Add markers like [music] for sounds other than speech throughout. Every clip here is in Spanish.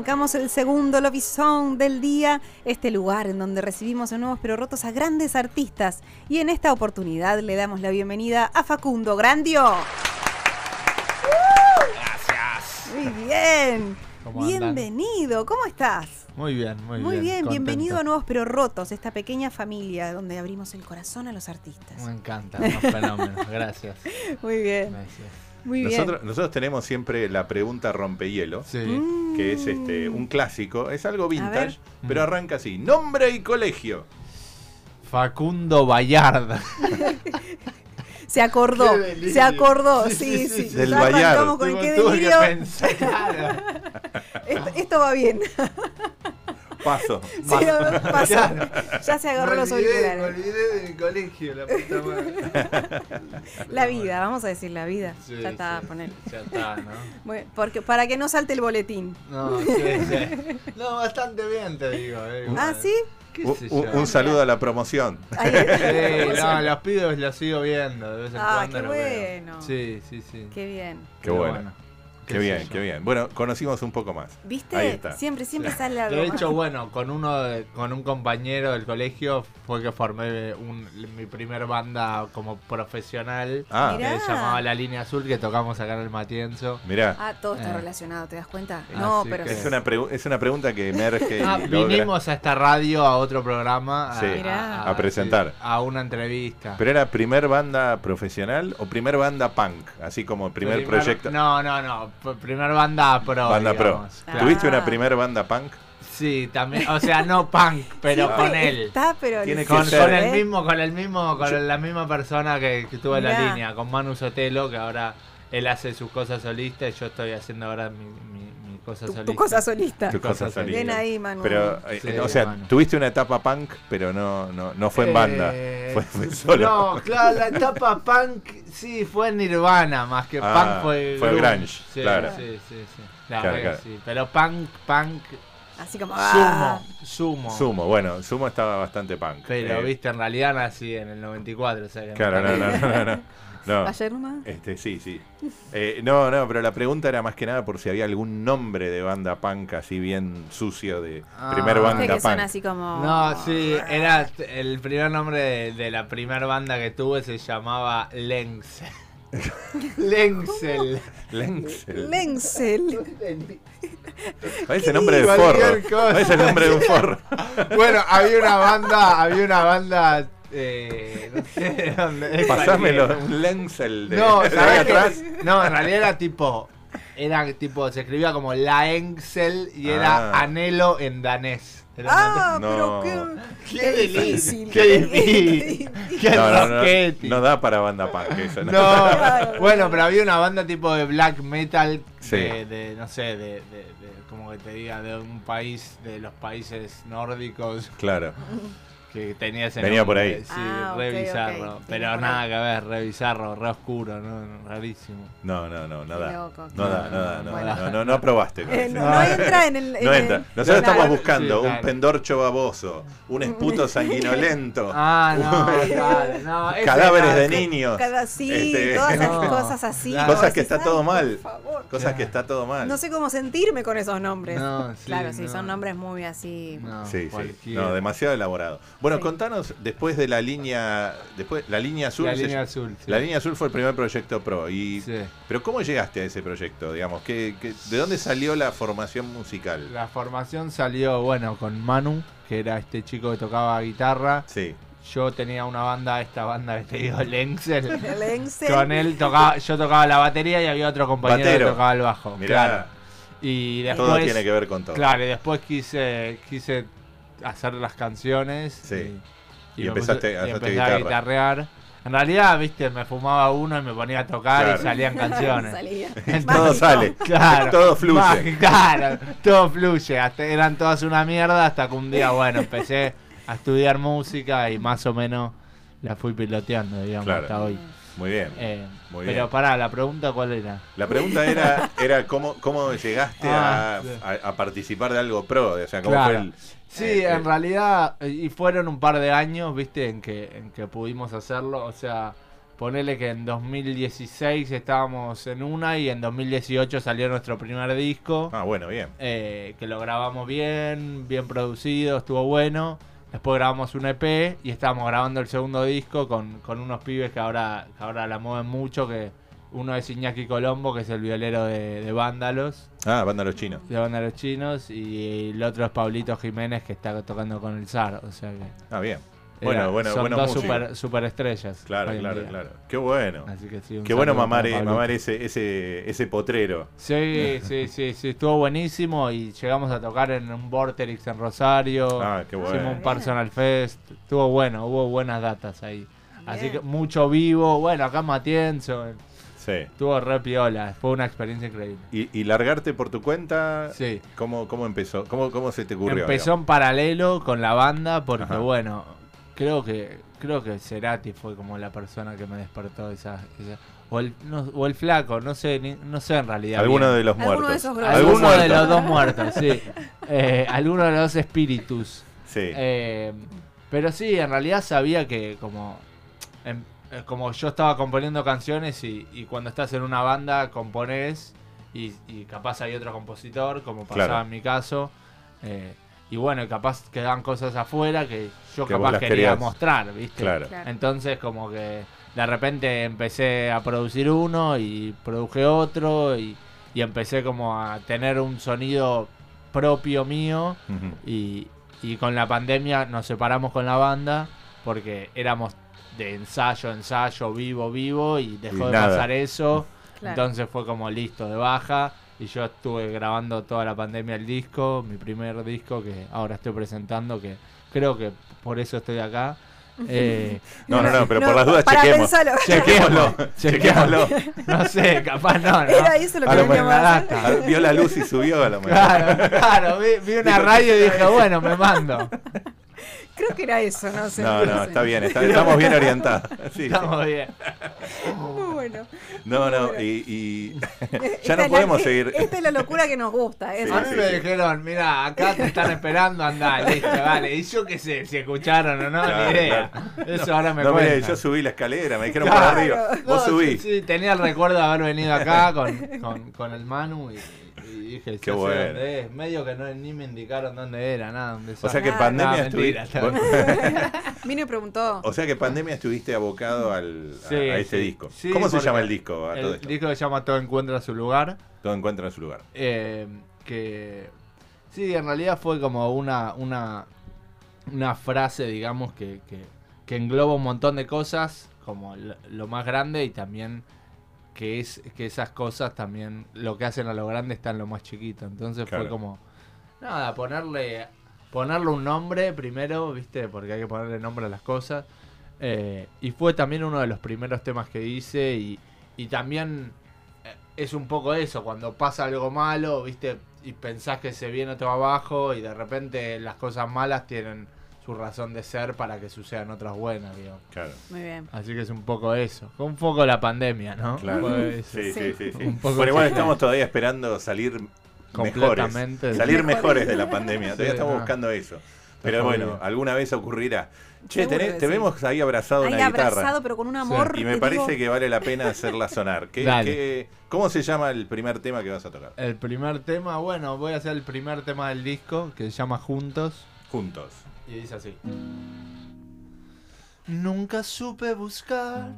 Arrancamos el segundo Song del día, este lugar en donde recibimos en Nuevos Pero Rotos a grandes artistas. Y en esta oportunidad le damos la bienvenida a Facundo Grandio. Gracias. Muy bien. ¿Cómo? Bienvenido, ¿cómo estás? Muy bien, muy, Muy bien, bienvenido a Nuevos Pero Rotos, esta pequeña familia donde abrimos el corazón a los artistas. Me encanta, unos fenómenos. Gracias. [laughs] Muy bien, Gracias. Muy bien. Nosotros, nosotros tenemos siempre la pregunta rompehielo, Sí. Mm. que es este un clásico, es algo vintage, pero arranca así. Nombre y colegio. Facundo Bayard. [laughs] Se acordó, se acordó, Sí, sí, sí, sí. Del arrancamos con el qué que. [laughs] Esto, esto va bien. Paso. Sí, [laughs] pasó. Ya se agarró los auriculares. olvidé de mi colegio, la puta madre. La vida, vamos a decir la vida. Sí, ya está, sí. poner. Ya está, ¿no? Bueno, porque, para que no salte el boletín. No, sí, sí. No, bastante bien, te digo. eh. Ah, ¿sí? ¿Qué Un, saludo a la promoción. Ahí- Sí, no, los pibes los sigo viendo de vez en Ah, cuando. qué veo. bueno. Sí, sí, sí. Qué bien. Qué bueno. Qué bien, qué bien. Bueno, conocimos un poco más. ¿Viste? Ahí está. Siempre, siempre sale algo. De hecho, bueno, con uno de- con un compañero del colegio fue que formé un- mi primer banda como profesional. Ah, Mirá. Que se llamaba La Línea Azul, que tocamos acá en el Matienzo. mirá, Ah, todo está Eh. relacionado, ¿te das cuenta? No, pero. que es una, es una pregunta que emerge Ah, [laughs] vinimos a esta radio, a otro programa, a, Sí, a presentar. sí, a una entrevista. ¿Pero era primer banda profesional o primer banda punk? Así como primer, proyecto. No, no, no. Primer banda pro. banda pro. digamos, Ah. claro. ¿Tuviste una primer banda punk? Sí, también. O sea, no punk, pero con él. Está, pero. Tiene Con, ser. con el ¿eh? mismo, con el mismo, con la misma persona que, que tuvo en la línea, con Manu Sotelo, que ahora él hace sus cosas solistas y yo estoy haciendo ahora mi cosa Tu, solista. tu cosa solista. Tu cosa solista. Bien ahí, Manu. Pero, eh, Sí, o sea, Manu. tuviste una etapa punk, pero no, no, no fue en banda. Eh, Fue, fue solo. No, claro, la etapa punk sí fue en Nirvana, más que Ah, punk fue fue grunge, Sí, claro. sí, sí, sí. La Claro, claro. sí. Pero punk, punk, Así como. ah, sumo, sumo. Sumo, bueno, Sumo estaba bastante punk. Pero, Eh, viste, en realidad nací en el 94, o sea que Claro, no, no, no, no. [laughs] no. Ayer nomás. Este, sí, sí. Eh, no, no, pero la pregunta era más que nada por si había algún nombre de banda punk así bien sucio de Ah. primer banda que son punk. así como. No, sí, era el primer nombre de, de la primera banda que tuve se llamaba Lenx. [laughs] Lenxel. Lenxel. Lenzel. Parece nombre de forro. Parece el nombre de un forro. [laughs] Bueno, había una banda, había una banda, eh, no sé de dónde. Pasámelo, un Lenxel de, No, atrás. No, en realidad era tipo, era tipo, se escribía como la Engsel y era Ah. anhelo en danés. Era Ah, No. pero qué. qué qué difícil. qué difícil. Qué No, no, no, rosquete. no da para banda punk eso. ¿no? No, [laughs] bueno, pero había una banda tipo de black metal Sí. de, de, no sé, de, de, de- como que te diga, de un país, de los países nórdicos Claro. Que tenía ese Venía por nombre, ahí. Sí, Ah, re bizarro. Pero por nada que ver, re bizarro, re oscuro, ¿no? rarísimo. No, no, no, no Qué da. loco, No da, no da, no, Bueno. no, no, no aprobaste Eh, no, no entra en el. en No el- entra. Nosotros Claro. estamos buscando Sí, un pendorcho baboso, un esputo [laughs] sanguinolento, Ah, no, [laughs] cadáveres de niños, Cada, sí, Este, todas esas No. cosas así. Cosas que está todo "Ay, mal". Cosas que está todo mal. No sé cómo sentirme con esos nombres. No, sí, claro, sí, no. son nombres muy así. No, Sí, sí. No, demasiado elaborado. Bueno, Sí. contanos después de la línea, después la línea azul. La línea azul. sí. la línea azul fue el primer proyecto pro. Y, Sí. Pero ¿cómo llegaste a ese proyecto? Digamos, ¿qué, qué- de dónde salió la formación musical? La formación salió, bueno, con Manu, que era este chico que tocaba guitarra. Sí. Yo tenía una banda, esta banda que te digo, Lenxel. El Engsel. Con él tocaba, yo tocaba la batería y había otro compañero Batero. que tocaba el bajo. Mirá, Claro. Y después. todo tiene que ver con todo. Claro, y después quise, quise hacer las canciones. Sí. Y me empezaste- puse- a y empecé a guitarrear. En realidad, viste, me fumaba uno y me ponía a tocar Claro. y salían [laughs] canciones. Salía. Todo sale. [laughs] Claro. Todo fluye. [laughs] Claro, todo fluye. Hasta, eran todas una mierda hasta que un día, bueno, empecé a estudiar música y más o menos la fui piloteando, digamos, Claro. hasta hoy. Muy bien. Eh, Muy pero bien. pará, la pregunta cuál era. La pregunta era, era cómo, cómo llegaste Ah, a, sí. a- a participar de algo pro, o sea, cómo Claro. fue el... Sí, Eh, en eh. realidad, y fueron un par de años, viste, en que, en que pudimos hacerlo. O sea, ponele que en 2016 estábamos en una y en 2018 salió nuestro primer disco. Ah, bueno, bien. eh, que lo grabamos bien, bien producido, estuvo bueno. Después grabamos un EP y estábamos grabando el segundo disco con, con unos pibes que ahora, que ahora la mueven mucho, que uno es Iñaki Colombo, que es el violero de, de Vándalos, Ah, banda Los Chinos. de Vándalos Chinos, y el otro es Pablito Jiménez, que está tocando con el ZAR, o sea que... Ah, bien. Era- Bueno, bueno, son buenos dos super, superestrellas. Claro, claro, claro. Qué bueno. Así que sí, Qué bueno mamar, eh, mamar ese, ese, ese potrero. Sí, sí, sí, sí, estuvo buenísimo y llegamos a tocar en un Vorterix en Rosario. Ah, qué Hicimos bueno. un Personal Fest. Estuvo bueno, hubo buenas datas ahí. Así que mucho vivo. Bueno, acá en Matienzo. Sí. Estuvo re piola. Fue una experiencia increíble. ¿Y, y largarte por tu cuenta? Sí. ¿Cómo, cómo empezó? ¿Cómo, ¿Cómo se te ocurrió? Empezó en paralelo con la banda porque, Ajá. bueno, creo que creo que Cerati fue como la persona que me despertó esa... esa- o, el, no- o el flaco, no sé, ni- no sé en realidad. Alguno bien. de los Alguno de muertos. esos. Alguno muerto? de los dos muertos, sí. [laughs] Eh, alguno de los dos espíritus. Sí. Eh, pero sí, en realidad sabía que como, em- eh, como yo estaba componiendo canciones y, y cuando estás en una banda compones y, y capaz hay otro compositor, como pasaba Claro. en mi caso. eh, y bueno, y capaz quedan cosas afuera que yo Que capaz quería querías. mostrar, ¿viste? Claro. Claro. Entonces como que de repente empecé a producir uno y produje otro y, y empecé como a tener un sonido propio mío y, y con la pandemia nos separamos con la banda porque éramos de ensayo, ensayo, vivo, vivo y dejó Y de nada. pasar eso. Claro. Entonces fue como listo de baja y yo estuve grabando toda la pandemia el disco, mi primer disco que ahora estoy presentando que creo que por eso estoy acá. [laughs] Eh, No, no, no, pero por las dudas chequemos. pensarlo. chequémoslo, [laughs] Chequémoslo. No sé, capaz no, ¿no? Era eso lo que A lo veníamos mejor- a hacer. Vio la luz y subió a lo mejor. Claro, claro, vi, vi una radio y ¿qué dije, bueno, me mando. [laughs] Creo que era eso, no sé. No, no, está bien, está- estamos bien orientados. Sí, [laughs] sí. Estamos bien. Muy bueno. No, no, Bueno. y, y [laughs] ya Esta no podemos la- seguir. Esta es la locura que nos gusta. Sí, eso. A mí sí, me dijeron, mira, acá te están esperando, andá, [laughs] listo, vale. Y yo qué sé, si escucharon o no, Claro, ni idea. Eso ahora me No, mire, cuentan. yo subí la escalera, me dijeron Claro. por arriba. No, Vos subí. Sí, sí, tenía el recuerdo de haber venido acá con, con, con el Manu y, y dije, Qué bueno. dónde es. Medio que no, ni me indicaron dónde era, nada. Dónde O sea que pandemia no, estuviste. Vino y preguntó. O sea que pandemia estuviste abocado al, a- Sí, a, este sí. disco. Sí, ¿Cómo se llama el disco a todo El esto? disco se llama Todo Encuentra Su Lugar. Todo encuentra en su lugar. Eh, que sí, en realidad fue como una, una, una frase, digamos, que, que, que engloba un montón de cosas, como lo, lo más grande y también que es que esas cosas también lo que hacen a lo grande está en lo más chiquito. Entonces Claro. fue como, nada, ponerle, ponerle un nombre primero, viste, porque hay que ponerle nombre a las cosas. Eh, y fue también uno de los primeros temas que hice y, y también eh, es un poco eso, cuando pasa algo malo, viste, y pensás que se viene todo abajo y de repente las cosas malas tienen su razón de ser para que sucedan otras buenas, digo. Claro. Muy bien. Así que es un poco eso. Fue un poco la pandemia, ¿no? Claro. Sí, sí, sí. sí. [laughs] Un poco Bueno, igual estamos todavía esperando salir mejores. Salir Mejores. de la pandemia. Todavía Sí, estamos no. buscando eso. Pero Está bueno, alguna vez ocurrirá. Che, tenés- te sí. vemos ahí abrazado a Ahí una guitarra. abrazado, pero con un amor. Y me parece digo, que vale la pena hacerla sonar. ¿Qué, Dale. qué- cómo se llama el primer tema que vas a tocar? El primer tema, bueno, voy a hacer el primer tema del disco que se llama Juntos. Juntos. Y dice así. Nunca supe buscar,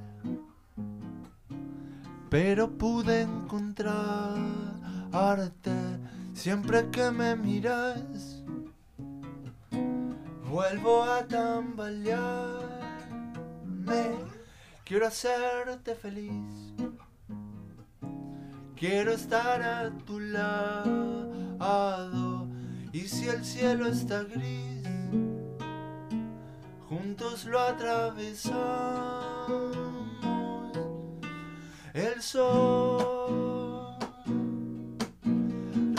pero pude encontrar arte siempre que me miras. Vuelvo a tambalear, me quiero hacerte feliz. Quiero estar a tu lado y si el cielo está gris, juntos lo atravesamos. El sol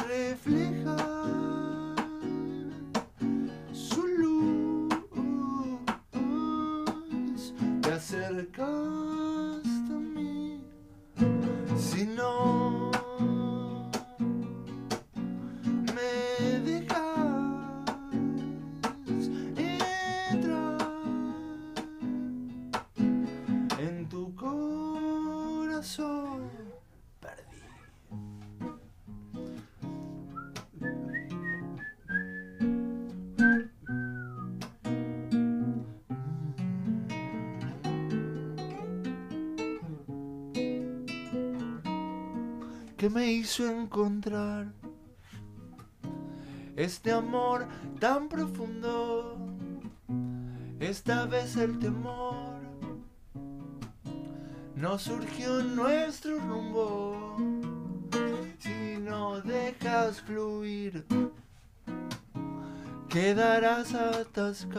refleja su luz. Te acercaste a mí, si no. Que me hizo encontrar este amor tan profundo. Esta vez el temor no surgió en nuestro rumbo. Si no dejas fluir, quedarás atascada.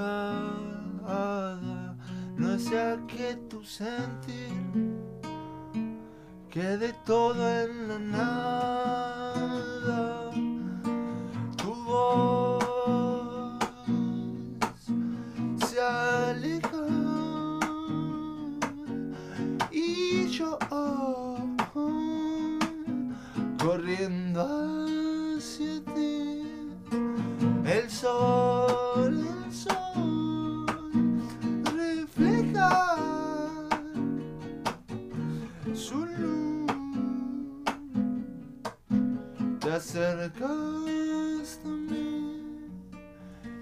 No sea que tu sentir quede todo en la nada.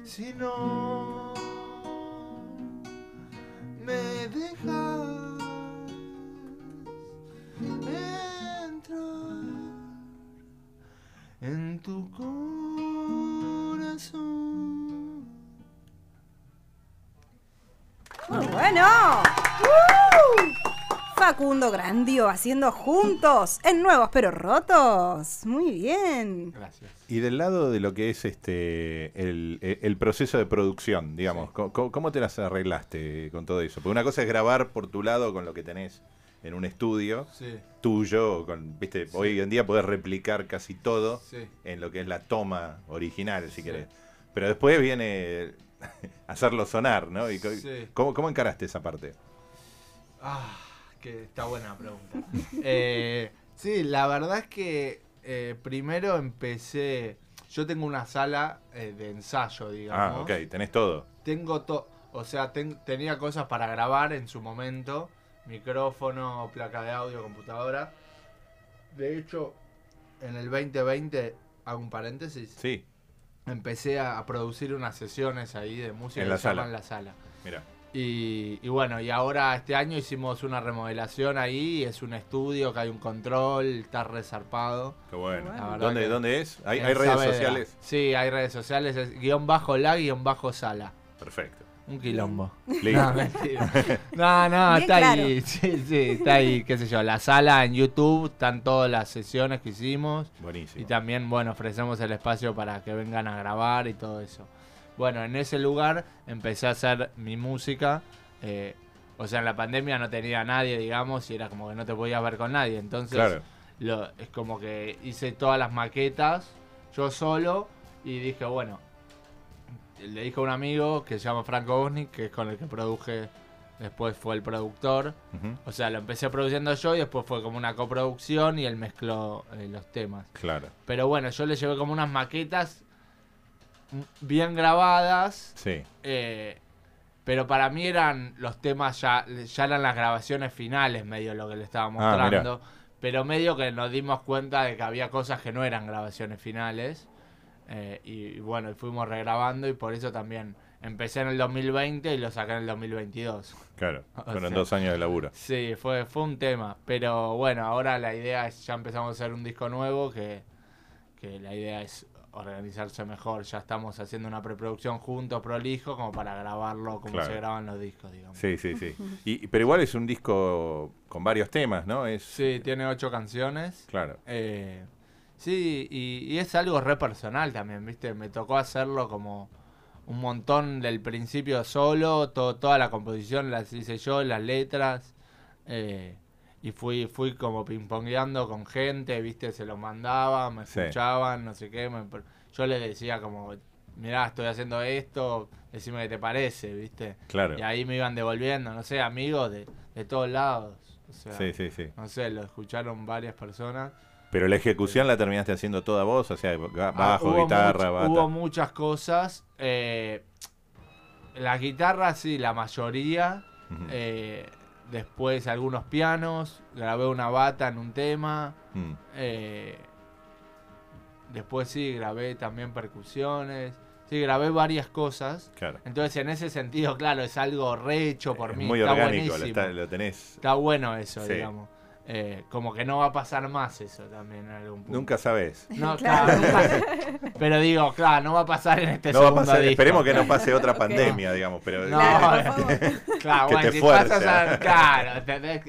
Si no me dejas entrar en tu corazón. Bueno. Facundo Grandio haciendo juntos en Nuevos pero Rotos. Muy bien. Gracias. Y del lado de lo que es este el, el proceso de producción, digamos, ¿cómo, cómo te las arreglaste con todo eso? Porque una cosa es grabar por tu lado con lo que tenés en un estudio Sí, tuyo, con, viste, hoy en día podés replicar casi todo sí. en lo que es la toma original, si Sí. querés. Pero después viene [laughs] hacerlo sonar, ¿no? Y. ¿cómo, ¿Cómo encaraste esa parte? Ah, que está buena pregunta. Eh, sí, la verdad es que eh, primero empecé. Yo tengo una sala eh, de ensayo, digamos. Ah, ok, tenés todo. Tengo todo. O sea, ten- tenía cosas para grabar en su momento: micrófono, placa de audio, computadora. De hecho, en el 2020, hago un paréntesis. Sí, Empecé a, a producir unas sesiones ahí de música En que la se sala. llaman La Sala. mira. Y, y bueno, y ahora este año hicimos una remodelación ahí, es un estudio que hay un control, está resarpado. Qué bueno. Bueno. La verdad ¿Dónde, que- ¿Dónde es? ¿Hay, hay redes Saavedra. sociales? Sí, hay redes sociales, es guion bajo la, guion bajo sala. Perfecto. Un quilombo. Listo. [laughs] No, mentira. No, está claro. ahí, [laughs] sí, sí, está ahí, qué sé yo, la sala en YouTube, están todas las sesiones que hicimos. Buenísimo. Y también, bueno, ofrecemos el espacio para que vengan a grabar y todo eso. Bueno, en ese lugar empecé a hacer mi música. eh, o sea, en la pandemia no tenía a nadie, digamos, y era como que no te podías ver con nadie. Entonces, Claro. lo- es como que hice todas las maquetas yo solo y dije, bueno, le dije a un amigo que se llama Franco Bosnik, que es con el que produje, después fue el productor. O sea, lo empecé produciendo yo y después fue como una coproducción y él mezcló eh, los temas. Claro. Pero bueno, yo le llevé como unas maquetas bien grabadas. Sí. eh, pero para mí eran los temas ya, ya eran las grabaciones finales, medio lo que le estaba Ah, mostrando. pero medio que nos dimos cuenta de que había cosas que no eran grabaciones finales. eh, y, y bueno, y fuimos regrabando y por eso también empecé en el 2020 y lo saqué en el 2022. Claro. [laughs] O Fueron sea- dos años de laburo. Sí, fue, fue un tema. Pero bueno, ahora la idea es, ya empezamos a hacer un disco nuevo que, que la idea es organizarse mejor. Ya estamos haciendo una preproducción juntos, prolijo, como para grabarlo como Claro. se graban los discos, digamos. Sí, sí, sí. Y, pero igual es un disco con varios temas, ¿no? Es, Sí, tiene ocho canciones. Claro. Eh, sí, y, y es algo re personal también, ¿viste? Me tocó hacerlo como un montón del principio solo, to- toda la composición las hice yo, las letras. eh, y fui fui como pingpongueando con gente, ¿viste? Se lo mandaba, me Sí. escuchaban, no sé qué. me- yo les decía como, mirá, estoy haciendo esto, decime qué te parece, ¿viste? Claro. Y ahí me iban devolviendo, no sé, amigos de, de todos lados. O sea, Sí, sí, sí. no sé, lo escucharon varias personas. Pero la ejecución la terminaste haciendo toda vos, o sea, Ah, bajo, guitarra, much- bata. Hubo muchas cosas. Eh, las guitarras, sí, la mayoría. Eh, después algunos pianos, grabé una bata en un tema. Mm. eh, después sí, grabé también percusiones. Sí, grabé varias cosas. Claro. Entonces, en ese sentido, claro, es algo rehecho por Es mí. muy está orgánico, lo, buenísimo. está- lo tenés. Está bueno eso, Sí. digamos. Eh, como que no va a pasar más eso también en algún punto. Nunca sabes. [laughs] No, Claro. claro, nunca- Pero digo, claro, no va a pasar en este No va a pasar, disco. esperemos que no pase otra pandemia, digamos, pero No, [laughs] [laughs] Claro, Que bueno, te si pasas a- Claro,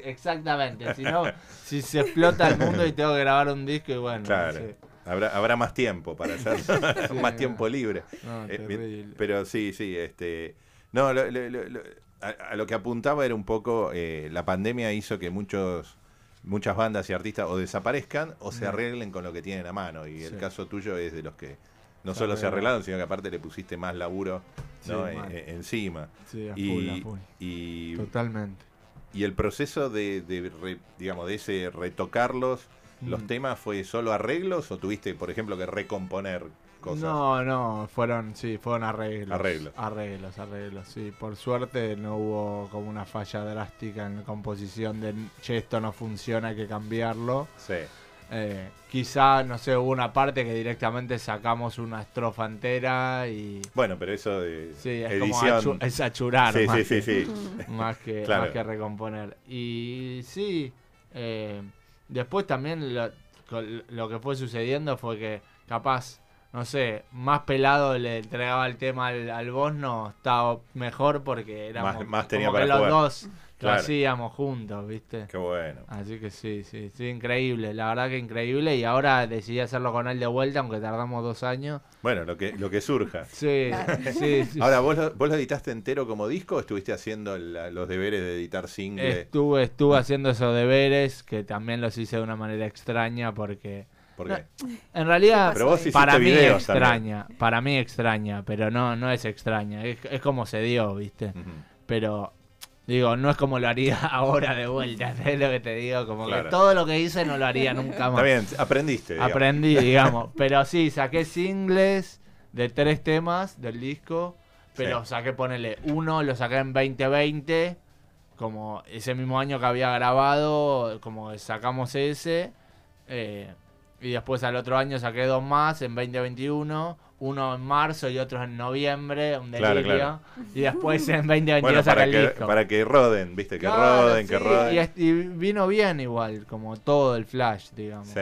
exactamente. Si no, si se explota el mundo y tengo que grabar un disco y bueno. Claro. sí. habrá, habrá más tiempo para hacer Sí, más tiempo libre. No, Eh, pero sí, sí, este. No, lo- lo- lo- lo- a, a lo que apuntaba era un poco. eh, la pandemia hizo que muchos muchas bandas y artistas o desaparezcan o se arreglen con lo que tienen a mano. Y el Sí. caso tuyo es de los que no solo se arreglaron, sino que aparte le pusiste más laburo ¿no? Sí, E- e- encima. Sí, a full, Y, a full. y, Totalmente. y el proceso de, de re- digamos, de ese retocarlos, los Mm. temas, ¿fue solo arreglos o tuviste, por ejemplo, que recomponer cosas? No, no, fueron, sí, fueron arreglos. Arreglos. Arreglos, arreglos, sí. Por suerte no hubo como una falla drástica en la composición de, che, esto no funciona, hay que cambiarlo. Sí. Eh, quizá, no sé, hubo una parte que directamente sacamos una estrofa entera y... Bueno, pero eso de Sí, es edición. como es achurar sí, más, sí, que, [laughs] más que Claro. más que recomponer. Y sí, eh, después también lo que fue sucediendo fue que capaz, no sé, más pelado le entregaba el tema al, al Bosno, estaba mejor porque éramos Más- más tenía como que para los jugar. dos Claro. lo hacíamos juntos, ¿viste? Qué bueno. Así que sí, sí, sí, increíble, la verdad que increíble. Y ahora decidí hacerlo con él de vuelta, aunque tardamos dos años. Bueno, lo que, lo que surja. Sí, [laughs] sí, sí. Ahora, ¿vos lo, ¿vos lo editaste entero como disco o estuviste haciendo la- los deberes de editar single? Estuve, estuve haciendo esos deberes, que también los hice de una manera extraña, porque ¿Por no, qué? [laughs] en realidad Pero vos hiciste para mí videos extraña, para mí extraña, pero no, no es extraña, es, es como se dio, ¿viste? Pero digo, no es como lo haría [laughs] ahora de vuelta, ¿sabes lo que te digo? Como Claro. que todo lo que hice no lo haría nunca más. Está bien, aprendiste. digamos. Aprendí, [laughs] digamos. Pero sí, saqué singles de tres temas del disco. Pero Sí. saqué, ponele, uno lo saqué en 2020. Como ese mismo año que había grabado, como sacamos ese. eh, y después al otro año saqué dos más en 2021. Uno en marzo y otro en noviembre, un Claro, delirio. claro. Y después en 2022 Bueno, saqué el que, disco. para que roden, viste, que Claro, roden, que roden. Y, vino bien igual, como todo el flash, digamos. Sí.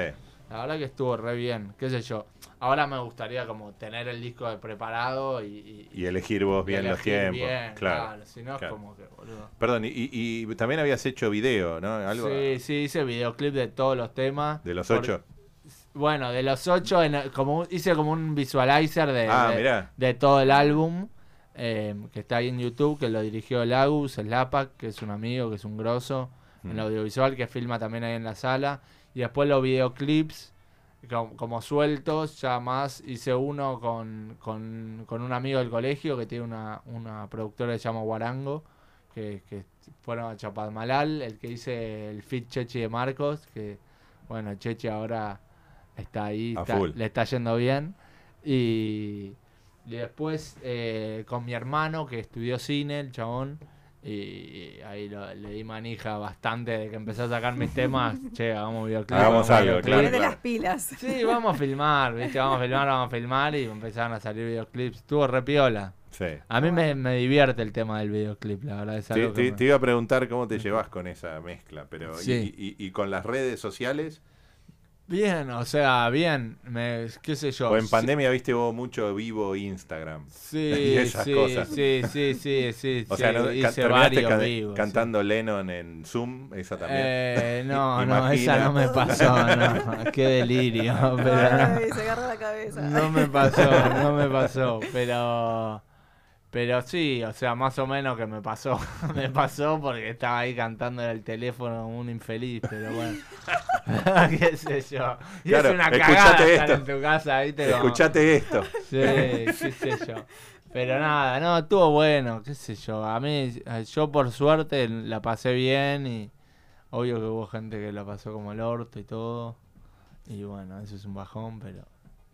La verdad que estuvo re bien, qué sé yo. Ahora me gustaría como tener el disco de preparado y, y- Y elegir vos bien los tiempos. bien, claro. Si no claro. es como que, boludo. Perdón, y, también habías hecho video, ¿no? Algo Sí, sí, hice videoclip de todos los temas. de los ocho. Bueno, de los ocho, en- como hice como un visualizer de, Ah, de- todo el álbum. eh, que está ahí en YouTube, que lo dirigió Lagus, el Lapac, que es un amigo, que es un grosso. En Mm. el audiovisual, que filma también ahí en la sala. Y después los videoclips, como, como sueltos, ya más. Hice uno con, con, con un amigo del colegio que tiene una, una productora que se llama Guarango, que, que fueron a Chapadmalal, el que hice el fit Chechi de Marcos, que bueno, Chechi ahora está ahí, A está- full. le está yendo bien. Y, y después eh, con mi hermano que estudió cine, el chabón. Y ahí lo- le di manija bastante de que empecé a sacar mis temas. [laughs] Che, hagamos videoclip. Hagamos algo, videoclip. claro, de las pilas. Sí, vamos a filmar, ¿viste? Vamos a filmar, vamos a filmar y empezaron a salir videoclips. Estuvo re piola. Sí. A mí me, me divierte el tema del videoclip, la verdad. Es algo que te- me- te iba a preguntar cómo te llevas con esa mezcla, pero y- Sí. y, y con las redes sociales, Bien, o sea, bien. Me, ¿Qué sé yo? o en sí- pandemia viste vos mucho vivo Instagram. Sí, [laughs] y esas sí, cosas. sí, sí, sí, sí. O sí, sea, ¿no? Hice varios vivos, sí. cantando Lennon en Zoom, esa también. Eh, no, [laughs] no, esa no me pasó, no. [laughs] Qué delirio, pero no. Ay, se agarra la cabeza. No me pasó, no me pasó, pero pero sí, o sea, más o menos que me pasó, [laughs] me pasó porque estaba ahí cantando en el teléfono un infeliz, pero bueno, [laughs] [laughs] qué sé yo, y Claro, es una cagada estar esto. en tu casa, Escuchate esto. Sí, qué sé yo. Pero nada, no, estuvo bueno, qué sé yo. A mí, yo por suerte la pasé bien y obvio que hubo gente que la pasó como el orto y todo. Y bueno, eso es un bajón, pero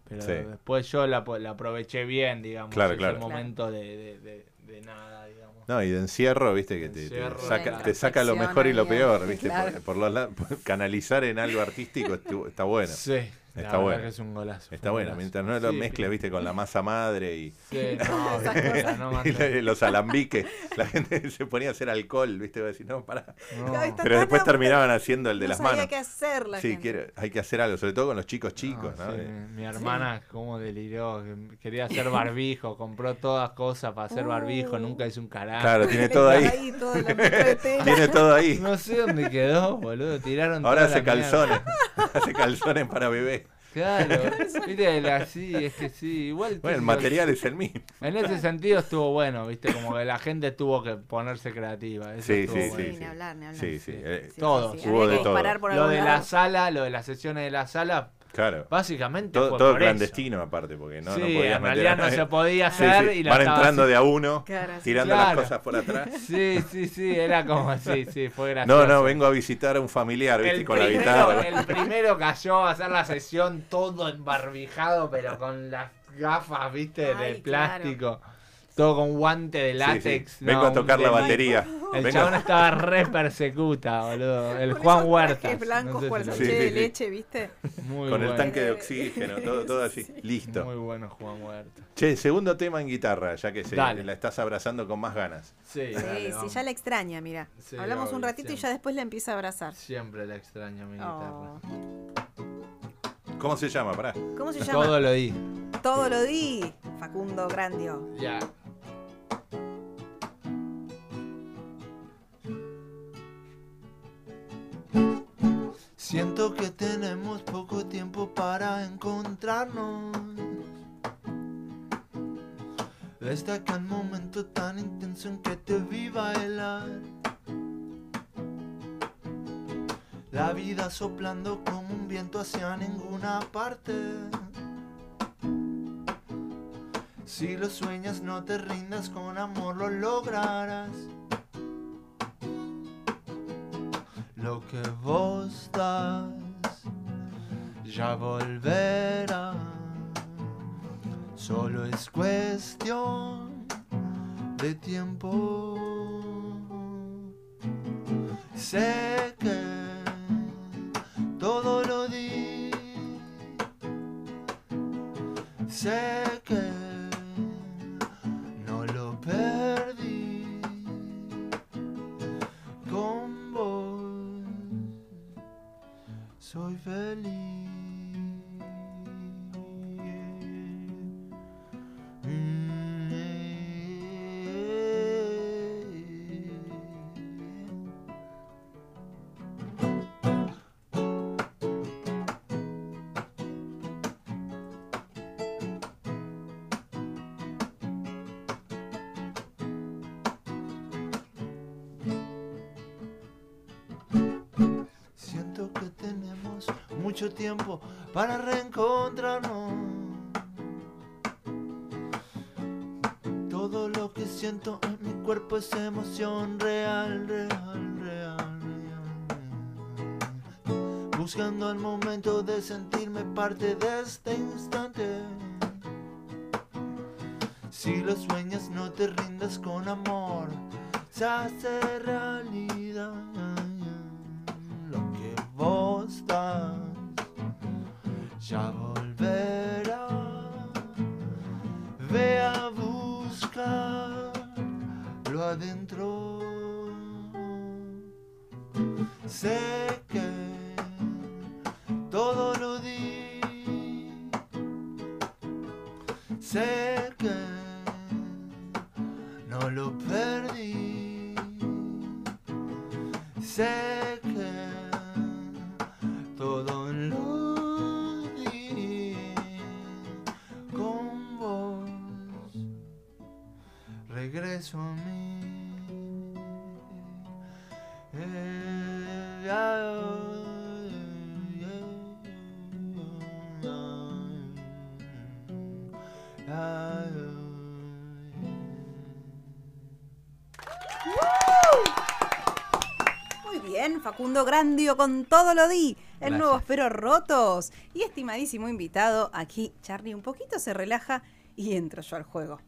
Pero Sí. después yo la, la aproveché bien, digamos. Claro, ese claro. momento de, de, de- de nada, digamos. No, y de encierro, viste, que te, saca, te saca lo mejor y lo peor, viste. claro. Por, por los [laughs] canalizar en algo artístico está bueno. Sí, la verdad bueno. que es un golazo. Está bueno, golazo. mientras no lo Sí, mezcles, viste, con la masa madre y, Sí, no, [laughs] cosas. y los alambiques. La gente [laughs] se ponía a hacer alcohol, viste, a decir, no, pará. No. Está Pero después terminaban haciendo el de no las manos. qué hacer la Sí, gente. quiere- hay que hacer algo, sobre todo con los chicos chicos, No, ¿no? sí, Eh, Mi hermana, como deliró, que quería hacer barbijo, compró todas cosas para hacer barbijo, Uh. nunca hizo un carajo. Claro, tiene todo ahí. todo. Tiene todo ahí. No sé dónde quedó, boludo, tiraron Ahora toda hace la calzones. [laughs] hace calzones para bebé. [laughs] Claro, viste, la- sí, es que sí, igual. Bueno, el material es el mismo. En ese sentido estuvo bueno, viste, como que la gente tuvo que ponerse creativa. Eso Sí, estuvo sí, bueno. sí, Sí, ni hablar, ni hablar. Sí, sí. Sí. eh, Todo, hubo de todo. Lo de lado. la sala, lo de las sesiones de la sala, Claro. básicamente Todo, fue todo por eso. clandestino aparte, porque no, sí, no podías en meter realidad a no se podía Sí, hacer sí, y la Van estaba entrando así. de a uno, Claro, sí. tirando Claro. las cosas por atrás. [laughs] Sí, sí, sí, era como así, sí, fue gracioso. No, no, vengo a visitar a un familiar, ¿viste? El con la primero, guitarra. el primero cayó a hacer la sesión todo embarbijado, pero con las gafas, viste, Ay, de plástico. Todo con guante de Sí, sí. látex. Vengo no, a tocar la batería. El Vengo- chabón estaba re persecuta, boludo. El Con Juan Huerta. blancos con el Sí, sachet sí, de leche, ¿viste? Muy con el tanque de oxígeno, todo, todo [laughs] así. Listo. Muy bueno Juan Huerta. Che, segundo tema en guitarra, ya que se, Dale. la estás abrazando con más ganas. Sí, Sí, dale, sí, ya la extraña, mira. Sí, Hablamos un ratito y ya después la empieza a abrazar. Siempre la extraño mi Oh. guitarra. ¿Cómo se llama? Pará. ¿Cómo se llama? Todo lo di. Todo lo di. Facundo Grandio. Ya. Siento que tenemos poco tiempo para encontrarnos. Desde aquel momento tan intenso en que te vi bailar. La vida soplando como un viento hacia ninguna parte. Si lo sueñas, no te rindas, con amor lo lograrás. Lo que vos das ya volverá. Solo es cuestión de tiempo. Mucho tiempo para reencontrarnos. Todo lo que siento en mi cuerpo es emoción real, real, real, real. Buscando el momento de sentirme parte de este instante. Si lo sueñas, no te rindas con amor. Se hace realidad Muy bien, Facundo Grandio con todo lo di. El Gracias. nuevo Espero Rotos. Y estimadísimo invitado, aquí Charlie un poquito se relaja y entro yo al juego.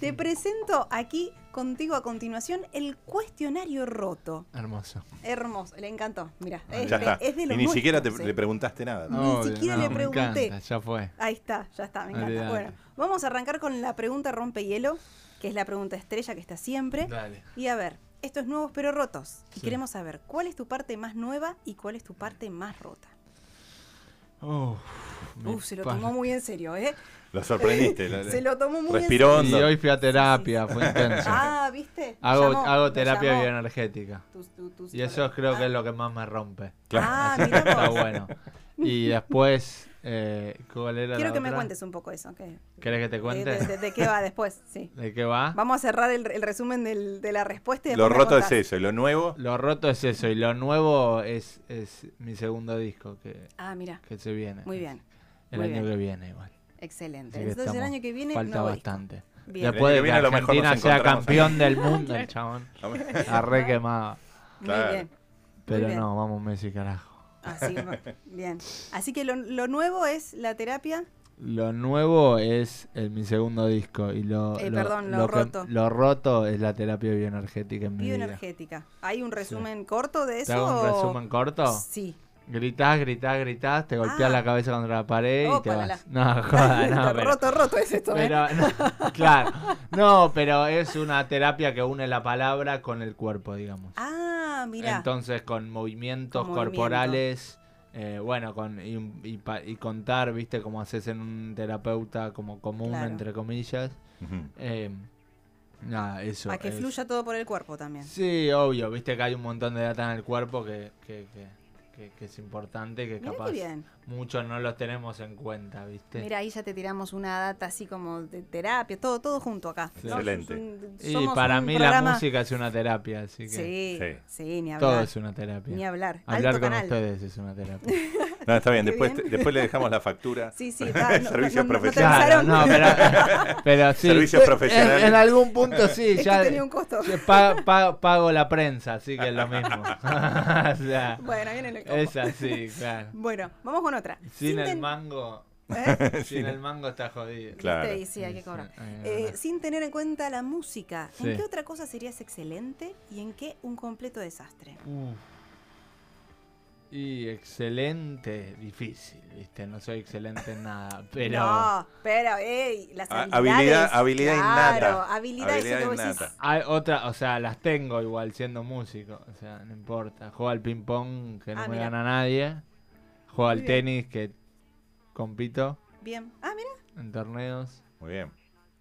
Te presento aquí contigo a continuación el cuestionario roto. Hermoso. Hermoso, le encantó. Mira, Ya es, está. es de y los ni siquiera te, nuestros, le eh. preguntaste nada. Ni siquiera le me pregunté. encanta, ya fue. Ahí está, ya está, me encanta. Bueno, vamos a arrancar con la pregunta rompehielo, que es la pregunta estrella que está siempre. Dale. Y a ver, esto es nuevos pero rotos. Y Sí. queremos saber cuál es tu parte más nueva y cuál es tu parte más rota. Uf, Uf, [laughs] se lo tomó muy en serio, ¿eh? Lo sorprendiste. lo- Se lo tomó muy Respiró en Y hondo. hoy fui a terapia, fue intenso. serio. Ah, ¿viste? hago Llamó, hago terapia bioenergética. Tu- tu- tu Y eso creo que Ah. es lo que más me rompe. Ah, Así que mirá está bueno. Y [laughs] después, eh, ¿cuál era Quiero la que me otra? cuentes un poco eso. ¿qué? ¿Querés que te De, cuente? de- de- de qué va [laughs] después? Sí. ¿De qué va? Vamos a cerrar el, el resumen del- de la respuesta y Lo me roto es eso. Y lo nuevo, Lo roto es eso y lo nuevo es, es mi segundo disco que, Ah, mira, que se viene. muy bien. El muy año bien. que viene igual. Excelente. Que Entonces el año que viene Falta nuevo disco. bastante. Bien. Después de que viene que Argentina sea campeón del [laughs] mundo, el chabón. La re quemado. Muy Claro. bien. Pero bien. no, vamos Messi carajo. Así, [laughs] bien. Así que lo, lo nuevo es la terapia. Lo nuevo es el, mi segundo disco y lo, Eh, lo- perdón, lo que- roto. lo roto es la terapia bioenergética en mi vida. Bioenergética. ¿Hay un resumen corto de eso? ¿Te hago un o- resumen corto? Sí. Gritás, gritás, gritás, te golpeas Ah. la cabeza contra la pared y te vas. No, [laughs] joda, [laughs] no, pero, roto, roto es esto. ¿eh? no, [laughs] claro. No, pero es una terapia que une la palabra con el cuerpo, digamos. Ah, mira. Entonces, con movimientos Con movimiento. corporales, eh, bueno, con y, y contar, viste, como haces en un terapeuta como común, Claro. entre comillas. Eh, nada, eso. A que es- fluya todo por el cuerpo también. Sí, obvio, viste que hay un montón de data en el cuerpo que, que, que, que- que es importante, que Mira capaz qué bien. Muchos no los tenemos en cuenta, viste. Mira, ahí ya te tiramos una data así como de terapia, todo, todo junto acá. Sí. ¿no? Excelente. Un- y para mí programa- la música es una terapia, así que Sí, Sí. sí, ni hablar. todo es una terapia. Ni hablar. Hablar Alto con canal. ustedes es una terapia. [laughs] No, está bien. Después, bien. te- después le dejamos la factura. Sí, sí, [laughs] está, no- Servicios no- profesionales. no, pero, [laughs] pero sí. Servicios en- profesionales. En, algún punto sí, Es que ya tenía un costo. sí, pa- pa- pago la prensa, así que es lo mismo. o sea, Bueno, viene el combo. es así, claro. Bueno, vamos con otra. Sin el ten- mango, ¿Eh? [laughs] sin el mango está jodido. Claro. Y sí, hay que cobrar. Sí, hay que Eh, cobrar. sin tener en cuenta la música, ¿en Sí. qué otra cosa serías excelente y en qué un completo desastre? Uf. Y excelente, difícil, ¿viste? No soy excelente en nada, [laughs] pero... No, pero, ey, las A- habilidades. habilidad- habilidad claro, innata. habilidades Habilidad decís, innata. Hay otra, o sea, las tengo igual siendo músico, o sea, no importa. Juego al ping pong que no Ah, me mira. gana nadie. Juego al tenis que compito Bien. Ah, mira. en torneos. Muy bien.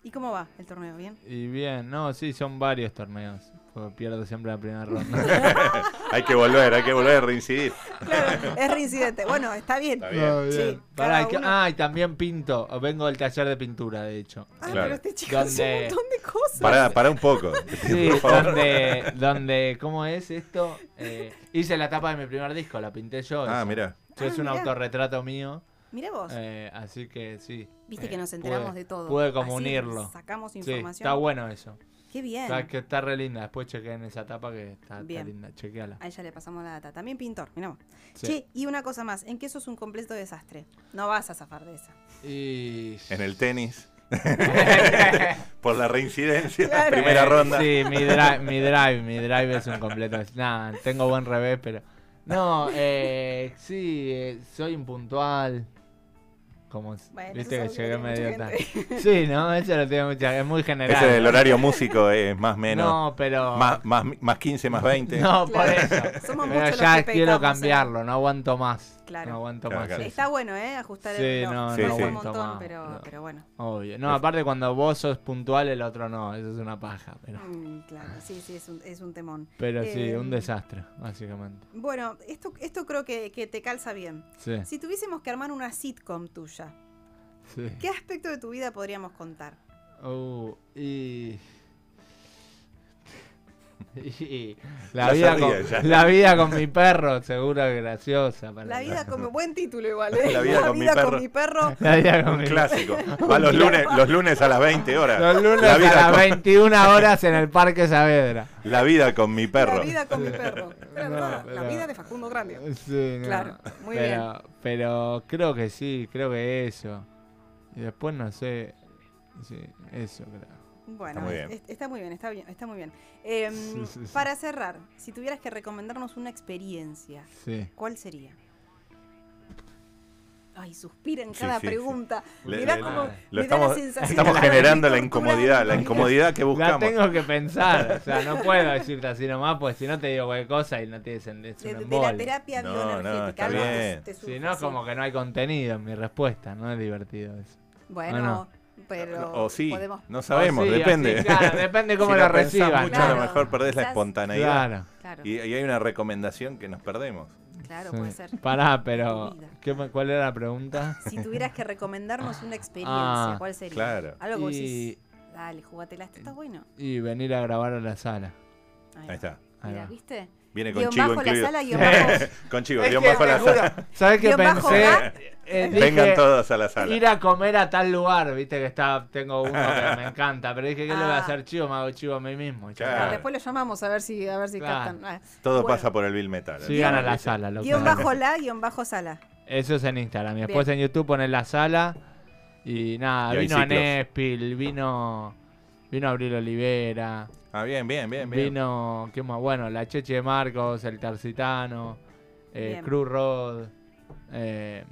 ¿Y cómo va el torneo? ¿Bien? Y bien, no, sí, son varios torneos. porque pierdo siempre la primera ronda. [laughs] [laughs] hay que volver, hay que volver a reincidir. Claro, es reincidente. Bueno, está bien. Está bien. Sí, Pará, uno- ah, y también pinto. Vengo del taller de pintura, de hecho. Ah, Claro. pero este chico hace un montón de cosas. Pará, pará un poco. [laughs] Sí, por favor. donde, donde, ¿cómo es esto? Eh, hice la tapa de mi primer disco, la pinté yo. Ah, mira. Yo Ah, es un mirá. autorretrato mío, Mira vos. eh, así que sí. Viste eh, que nos enteramos pude- de todo. Pude como Así unirlo. Sacamos Sí, información. está bueno eso. Qué bien. Está, que está re linda. Después chequeé en esa tapa que está, está Bien. linda. Chequeala. A ella le pasamos la data. También pintor, miramos. Sí. Che, y una cosa más. ¿En qué sos un completo desastre? No vas a zafar de esa. Y... En el tenis. [laughs] Por la reincidencia, Claro. primera ronda. Sí, mi drive, mi drive, mi drive es un completo. Nada, tengo buen revés, pero. No, eh, sí, eh, soy impuntual. Como, Bueno, viste que llegué medio tiene tarde. [laughs] Sí, no, eso lo tengo mucha, es muy general. Ese del horario músico es más menos. No, pero. Más, más, más 15, más 20. No, por eso. Somos Pero ya quiero ¿eh? cambiarlo, no aguanto más. Claro. No aguanto Claro, más. claro. Está bueno, ¿eh? Ajustar Sí, el reloj. no, Sí, no sí. un aguanto montón, más, pero, no. pero bueno. Obvio. No, aparte cuando vos sos puntual, el otro no. Eso es una paja. Pero, Mm, claro, sí, sí, es un, es un temón. pero sí, Eh, un desastre, básicamente. Bueno, esto, esto creo que, que te calza bien. Sí, Si tuviésemos que armar una sitcom tuya, sí. ¿qué aspecto de tu vida podríamos contar? Uh, y. [laughs] Y la vida, con, la vida con mi perro, seguro que graciosa. para La vida como buen título igual, [laughs] ¿eh? La vida con mi perro. perro. La vida con Un mi clásico. [laughs] Va los lunes, los lunes a las 20 horas. Los lunes la a vida, las con, 21 horas en el Parque Saavedra. la vida con mi perro. La vida con mi perro. No, verdad, La pero- vida de Facundo Grande. Sí, no. Claro, muy pero, bien. Pero creo que sí, creo que eso. Y después no sé. Sí, eso creo. Bueno, Está muy bien. es- está muy bien, está bien, está muy bien. Em, Sí, sí, sí. Para cerrar, si tuvieras que recomendarnos una experiencia, Sí. ¿cuál sería? Ay, suspira en Sí, cada sí, sí. pregunta. Le- Mirá le- cómo me estamos- da la sensación Estamos generando la incomodidad, la incomodidad que La buscamos. tengo que pensar, o sea, no puedo [laughs] decirte así nomás, pues si no te digo cualquier cosa y no te dicen De, de la terapia No, bioenergética. no, está algo que bien. te Si no, como que no hay contenido en mi respuesta, no es divertido eso. Bueno. Pero. O sí, podemos- no sabemos, O sí, depende. así, claro, depende cómo [laughs] si pensás reciban. mucho, Claro. a lo mejor perdés la espontaneidad. Claro. Claro, Y, y hay una recomendación que nos perdemos. claro, Sí. puede ser. Pará, pero. ¿qué ¿cuál era la pregunta? Si tuvieras que recomendarnos una experiencia, Ah, ¿cuál sería? claro. Algo que vos Y- decís, dale, jugátela, esto está bueno. Y venir a grabar a la sala. Ahí está. Ahí Mira, va. ¿viste? Viene con Guión chivo bajo la incluido. sala, guion [laughs] bajo. con chivo, [laughs] guion bajo la juro, sala. ¿Sabes qué pensé? ga. Eh, Vengan todos a la sala. Ir a comer a tal lugar, viste que está, tengo uno que [laughs] me encanta, pero dije que le voy a Ah. hacer chivo, me hago chivo a mí mismo. Claro. Ah. Después lo llamamos a ver si, a ver si Claro. captan. Ah, Todo bueno. pasa por el Bill Metal. Sigan a la sala, loco. Guión bajo la, guion bajo sala. Eso es en Instagram. Y después Bien. en YouTube ponen la sala. Y nada, Y vino. Anespil, vino. Vino Abril Olivera. Ah, bien, bien, bien, bien. Vino. ¿Qué más? Bueno, la Cheche de Marcos, el Tercitano, eh. Cruz Rod. eh,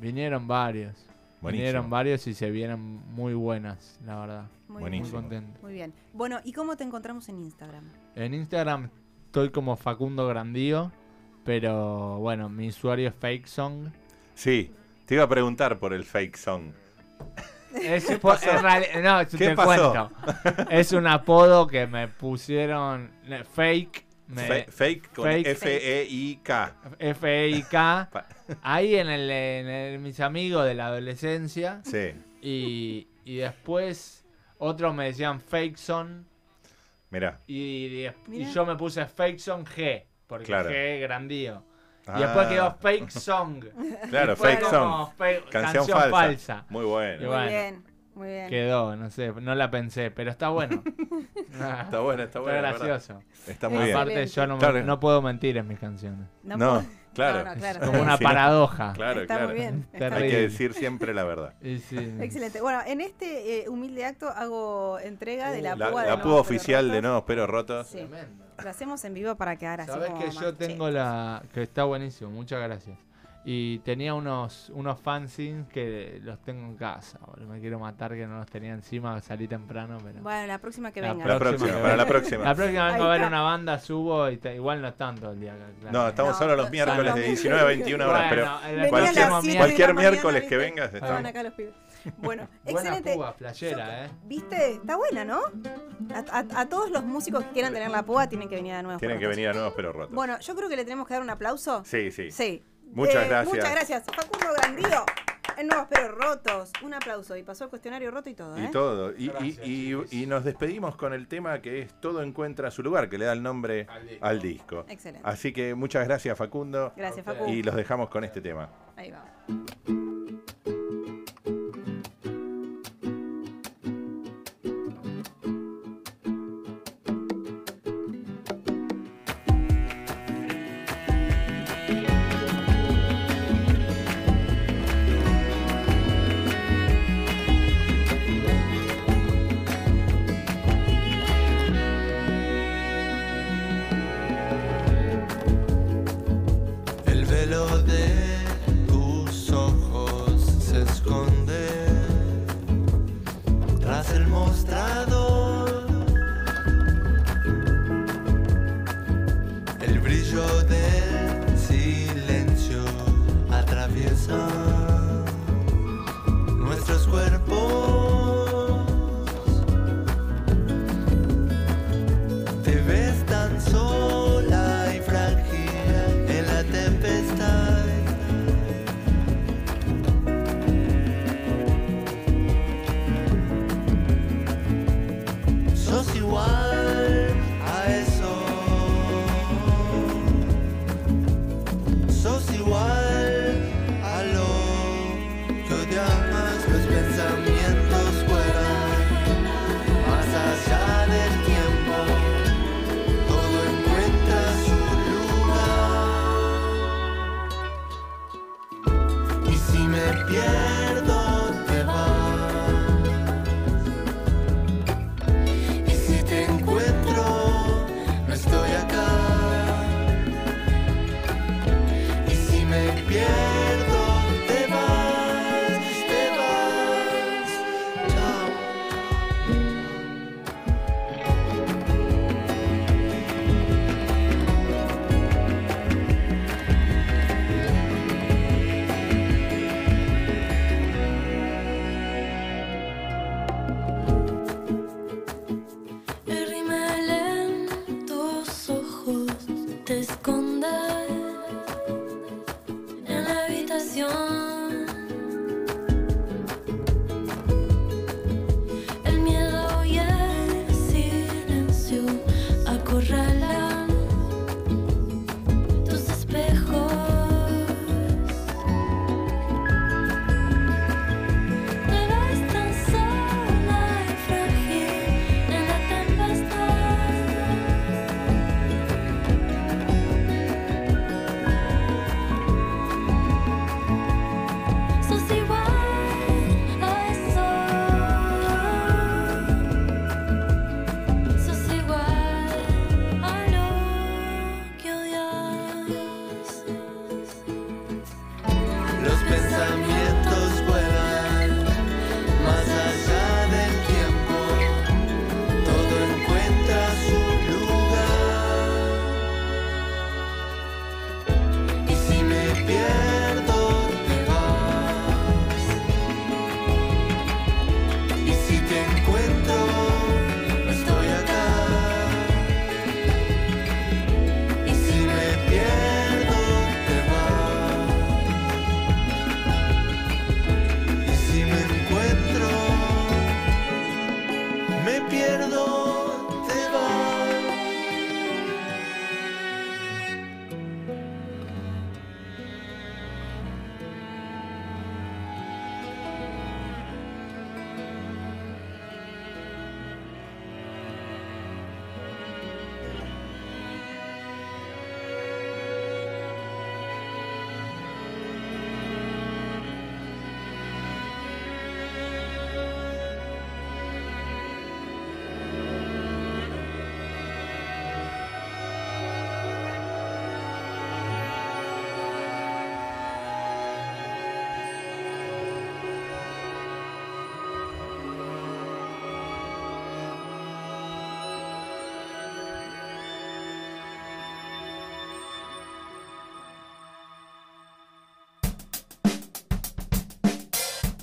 vinieron varios. Buenísimo. Vinieron varios y se vienen muy buenas, la verdad. Muy Buenísimo. Muy contento. bien. Muy bien. Bueno, ¿y cómo te encontramos en Instagram? En Instagram estoy como Facundo Grandío. Pero bueno, mi usuario es Fake Song. Sí, te iba a preguntar por el fake song. Es, po- en reali- no, ¿Qué te pasó? cuento. [laughs] Es un apodo que me pusieron fake, me- fake con. F-E-I-K. F-E-I-K. Pa- Ahí en, el, en el- mis amigos de la adolescencia. Sí, Y, y después otros me decían Fake Son. mirá. Y, y Mirá. yo me puse Fake Son G. Porque Claro. G grandío. Ah, Y después quedó Fake Song. Claro, fake como song. fake- Canción, canción falsa. falsa. Muy bueno. Muy bueno. bien, muy bien. Quedó, no sé, no la pensé, pero está bueno. [laughs] Está bueno, está bueno. es verdad. gracioso. Está muy bien. Aparte, yo no, me- Claro. no puedo mentir en mis canciones. No, [laughs] claro. No, no, claro. Es como una [laughs] Sí, no. paradoja. Claro, Está claro. muy bien. está Terrible. Hay que decir siempre la verdad. Sí. Excelente. Bueno, en este eh, humilde acto hago entrega de la La, púa de la púa oficial de. Nuevos Pero Rotos. Sí. Lo hacemos en vivo para quedar así Sabes como que yo tengo la. que está buenísimo, muchas gracias. Y tenía unos, unos fanzines que los tengo en casa. boludo. Me quiero matar que no los tenía encima, salí temprano, pero. Bueno, la próxima que La venga. La próxima para la próxima. La próxima va a está. una banda, subo y te- igual no están todo el día claro. No, estamos No, solo los miércoles de 19 a 21 horas, pero Bueno, cualquier, miércoles- cualquier que vengas Estaban acá los pibes. [laughs] Bueno, Buena excelente. púa, flashera, eh. ¿Viste? Está buena, ¿no? A, a- a todos los músicos que quieran tener la púa tienen que venir a nuevos Tienen que venir a Nuevos Pero Rotos. Bueno, yo creo que le tenemos que dar un aplauso. Sí, sí. Sí. Muchas Eh, gracias. Muchas gracias. Facundo Grandío. En Nuevos Pero Rotos. Un aplauso. Y pasó el cuestionario roto y todo, ¿eh? Y todo. Y, y- Gracias, y- nos despedimos con el tema que es Todo encuentra su lugar, que le da el nombre Al disco. al disco. Excelente. Así que muchas gracias, Facundo. Gracias, A ustedes. Facu. Y los dejamos con este tema. Ahí va. El